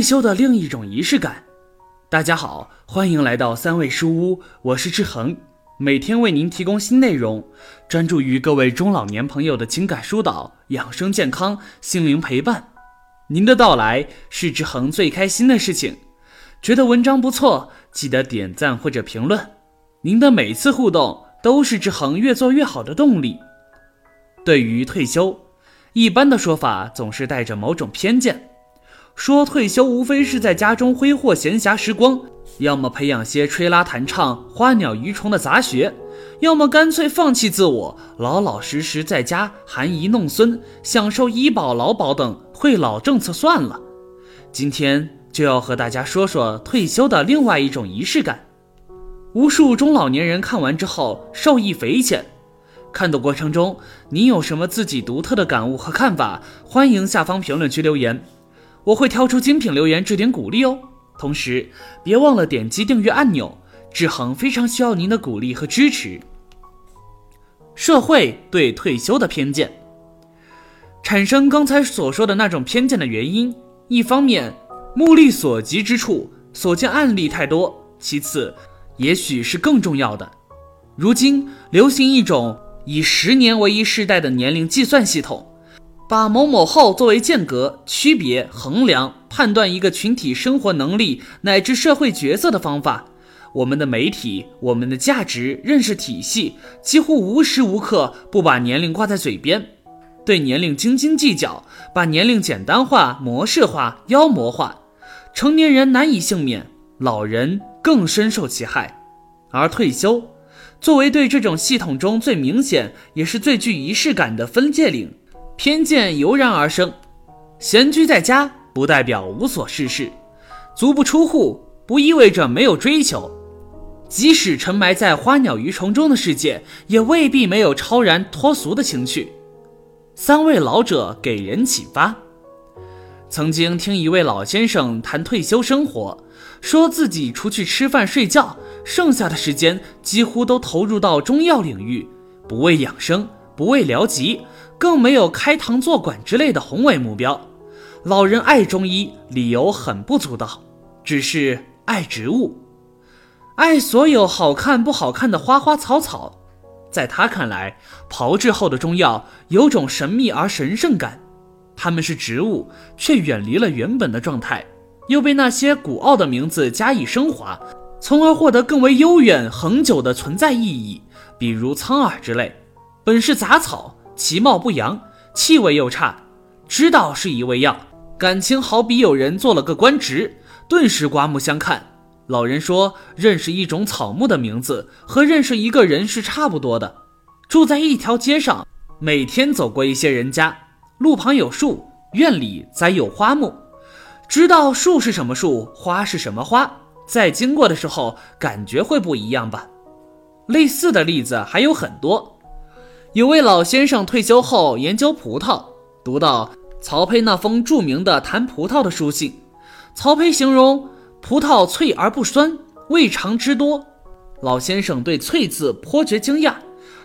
退休的另一种仪式感。大家好，欢迎来到三味书屋，我是志恒，每天为您提供新内容，专注于各位中老年朋友的情感疏导、养生健康、心灵陪伴。您的到来是志恒最开心的事情。觉得文章不错，记得点赞或者评论。您的每次互动都是志恒越做越好的动力。对于退休，一般的说法总是带着某种偏见。说退休无非是在家中挥霍闲暇时光，要么培养些吹拉弹唱、花鸟鱼虫的杂学，要么干脆放弃自我，老老实实在家含饴弄孙，享受医保、劳保等惠老政策算了。今天就要和大家说说退休的另外一种仪式感。无数中老年人看完之后受益匪浅。看的过程中，你有什么自己独特的感悟和看法？欢迎下方评论区留言。我会挑出精品留言，置顶鼓励哦。同时，别忘了点击订阅按钮，志恒非常需要您的鼓励和支持。社会对退休的偏见，产生刚才所说的那种偏见的原因，一方面目力所及之处所见案例太多，其次，也许是更重要的，如今流行一种以十年为一世代的年龄计算系统。把某某后作为间隔、区别、衡量、判断一个群体生活能力乃至社会角色的方法，我们的媒体、我们的价值认识体系几乎无时无刻不把年龄挂在嘴边，对年龄斤斤计较，把年龄简单化、模式化、妖魔化，成年人难以幸免，老人更深受其害。而退休，作为对这种系统中最明显也是最具仪式感的分界岭。偏见油然而生，闲居在家不代表无所事事，足不出户不意味着没有追求，即使沉埋在花鸟鱼虫中的世界，也未必没有超然脱俗的情趣。三位老者给人启发。曾经听一位老先生谈退休生活，说自己除去吃饭睡觉，剩下的时间几乎都投入到中药领域，不为养生，不为疗疾。更没有开堂做馆之类的宏伟目标。老人爱中医，理由很不足道，只是爱植物，爱所有好看不好看的花花草草。在他看来，炮制后的中药有种神秘而神圣感，它们是植物，却远离了原本的状态，又被那些古奥的名字加以升华，从而获得更为悠远恒久的存在意义。比如苍耳之类，本是杂草。其貌不扬，气味又差，知道是一味药，感情好比有人做了个官职，顿时刮目相看。老人说，认识一种草木的名字和认识一个人是差不多的。住在一条街上，每天走过一些人家，路旁有树，院里栽有花木，知道树是什么树，花是什么花，在经过的时候感觉会不一样吧？类似的例子还有很多。有位老先生退休后研究葡萄，读到曹丕那封著名的谈葡萄的书信。曹丕形容葡萄脆而不酸，味长汁多。老先生对“脆”字颇觉惊讶，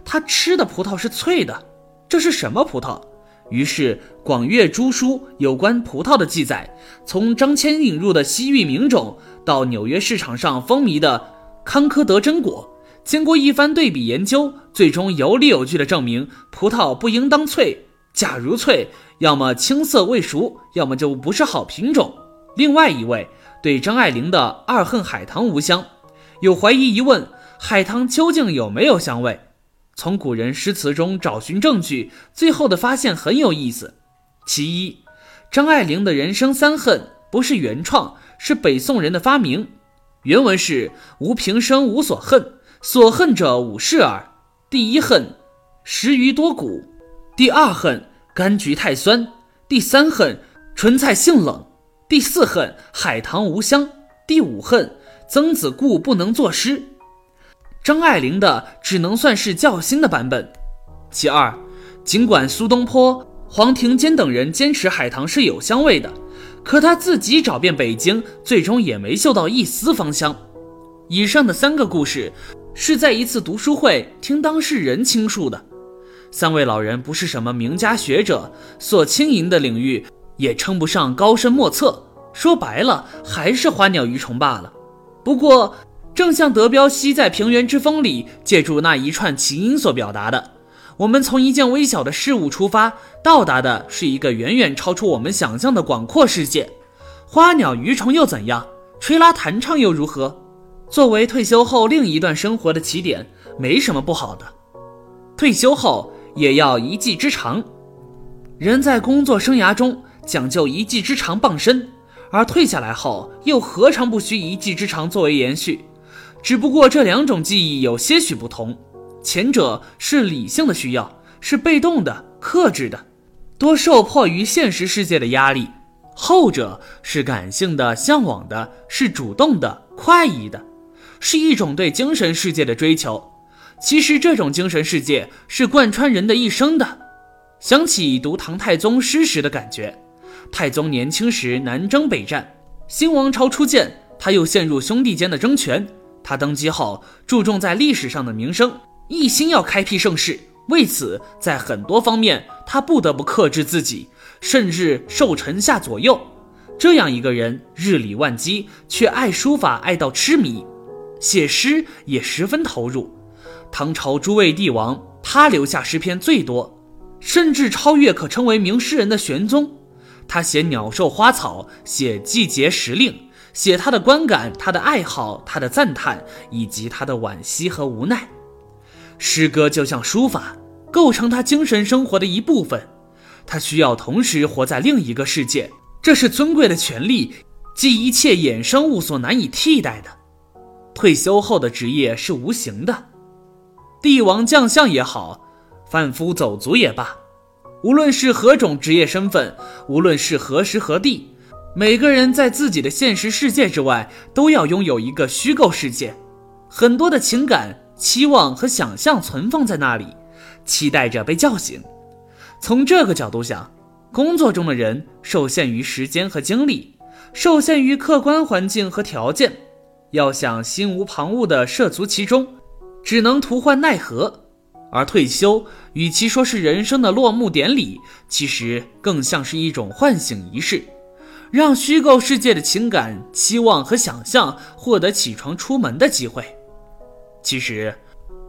他吃的葡萄是脆的，这是什么葡萄？于是广阅诸书有关葡萄的记载，从张骞引入的西域名种，到纽约市场上风靡的康科德真果。经过一番对比研究，最终有理有据地证明，葡萄不应当脆。假如脆，要么青涩未熟，要么就不是好品种。另外一位对张爱玲的《二恨海棠无香》有怀疑疑问：海棠究竟有没有香味？从古人诗词中找寻证据，最后的发现很有意思。其一，张爱玲的人生三恨不是原创，是北宋人的发明。原文是：无平生无所恨。所恨者五事耳：第一恨，食鱼多骨；第二恨，柑橘太酸；第三恨，纯菜性冷；第四恨，海棠无香；第五恨，曾子固不能作诗。张爱玲的只能算是较新的版本。其二，尽管苏东坡、黄庭坚等人坚持海棠是有香味的，可他自己找遍北京，最终也没嗅到一丝芳香。以上的三个故事。是在一次读书会听当事人倾述的。三位老人不是什么名家学者，所经营的领域也称不上高深莫测，说白了还是花鸟鱼虫罢了。不过，正像德彪西在《平原之风》里借助那一串琴音所表达的，我们从一件微小的事物出发，到达的是一个远远超出我们想象的广阔世界。花鸟鱼虫又怎样？吹拉弹唱又如何？作为退休后另一段生活的起点，没什么不好的。退休后也要一技之长。人在工作生涯中讲究一技之长傍身，而退下来后又何尝不需一技之长作为延续？只不过这两种技艺有些许不同，前者是理性的需要，是被动的、克制的，多受迫于现实世界的压力；后者是感性的、向往的，是主动的、快意的，是一种对精神世界的追求。其实这种精神世界是贯穿人的一生的。想起读唐太宗诗时的感觉，太宗年轻时南征北战，新王朝初建，他又陷入兄弟间的争权。他登基后注重在历史上的名声，一心要开辟盛世。为此，在很多方面他不得不克制自己，甚至受臣下左右。这样一个人，日理万机，却爱书法爱到痴迷，写诗也十分投入。唐朝诸位帝王，他留下诗篇最多，甚至超越可称为名诗人的玄宗。他写鸟兽花草，写季节时令，写他的观感、他的爱好、他的赞叹，以及他的惋惜和无奈。诗歌就像书法，构成他精神生活的一部分。他需要同时活在另一个世界，这是尊贵的权利，即一切衍生物所难以替代的。退休后的职业是无形的。帝王将相也好，贩夫走卒也罢，无论是何种职业身份，无论是何时何地，每个人在自己的现实世界之外，都要拥有一个虚构世界，很多的情感、期望和想象存放在那里，期待着被叫醒。从这个角度想，工作中的人受限于时间和精力，受限于客观环境和条件，要想心无旁骛地涉足其中。只能徒唤奈何，而退休与其说是人生的落幕典礼，其实更像是一种唤醒仪式，让虚构世界的情感、期望和想象获得起床出门的机会。其实，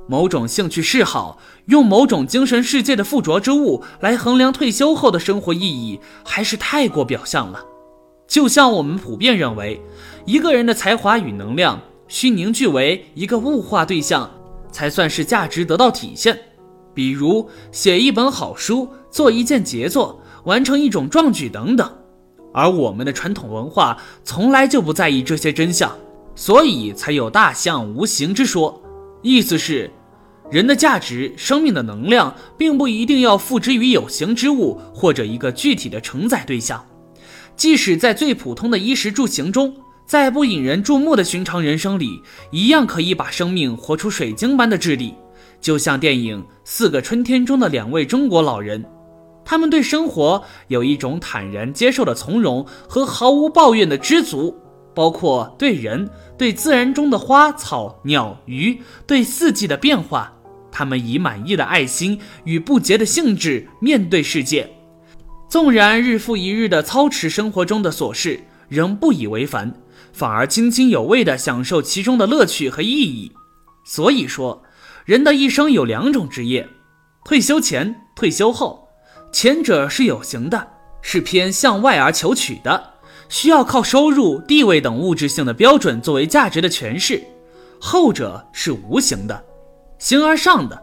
某种兴趣嗜好，用某种精神世界的附着之物来衡量退休后的生活意义，还是太过表象了。就像我们普遍认为，一个人的才华与能量需凝聚为一个物化对象。才算是价值得到体现，比如写一本好书、做一件杰作、完成一种壮举等等。而我们的传统文化从来就不在意这些真相，所以才有“大象无形”之说。意思是，人的价值、生命的能量，并不一定要付之于有形之物或者一个具体的承载对象，即使在最普通的衣食住行中。在不引人注目的寻常人生里，一样可以把生命活出水晶般的质地，就像电影《四个春天》中的两位中国老人，他们对生活有一种坦然接受的从容和毫无抱怨的知足，包括对人、对自然中的花草鸟鱼、对四季的变化，他们以满意的爱心与不竭的兴致面对世界，纵然日复一日的操持生活中的琐事，仍不以为烦。反而津津有味地享受其中的乐趣和意义。所以说，人的一生有两种职业：退休前、退休后。前者是有形的，是偏向外而求取的，需要靠收入、地位等物质性的标准作为价值的诠释；后者是无形的，形而上的，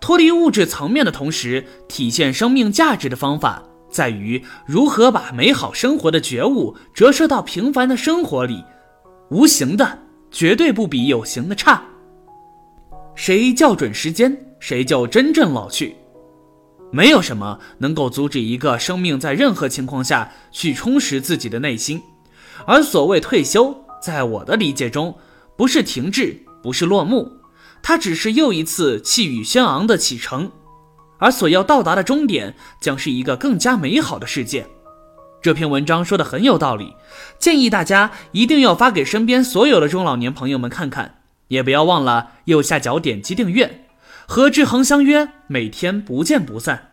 脱离物质层面的同时，体现生命价值的方法。在于如何把美好生活的觉悟折射到平凡的生活里，无形的绝对不比有形的差。谁校准时间，谁就真正老去。没有什么能够阻止一个生命在任何情况下去充实自己的内心。而所谓退休，在我的理解中，不是停滞，不是落幕，它只是又一次气宇轩昂的启程。而所要到达的终点，将是一个更加美好的世界。这篇文章说的很有道理，建议大家一定要发给身边所有的中老年朋友们看看，也不要忘了右下角点击订阅。和志恒相约，每天不见不散。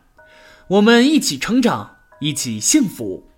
我们一起成长，一起幸福。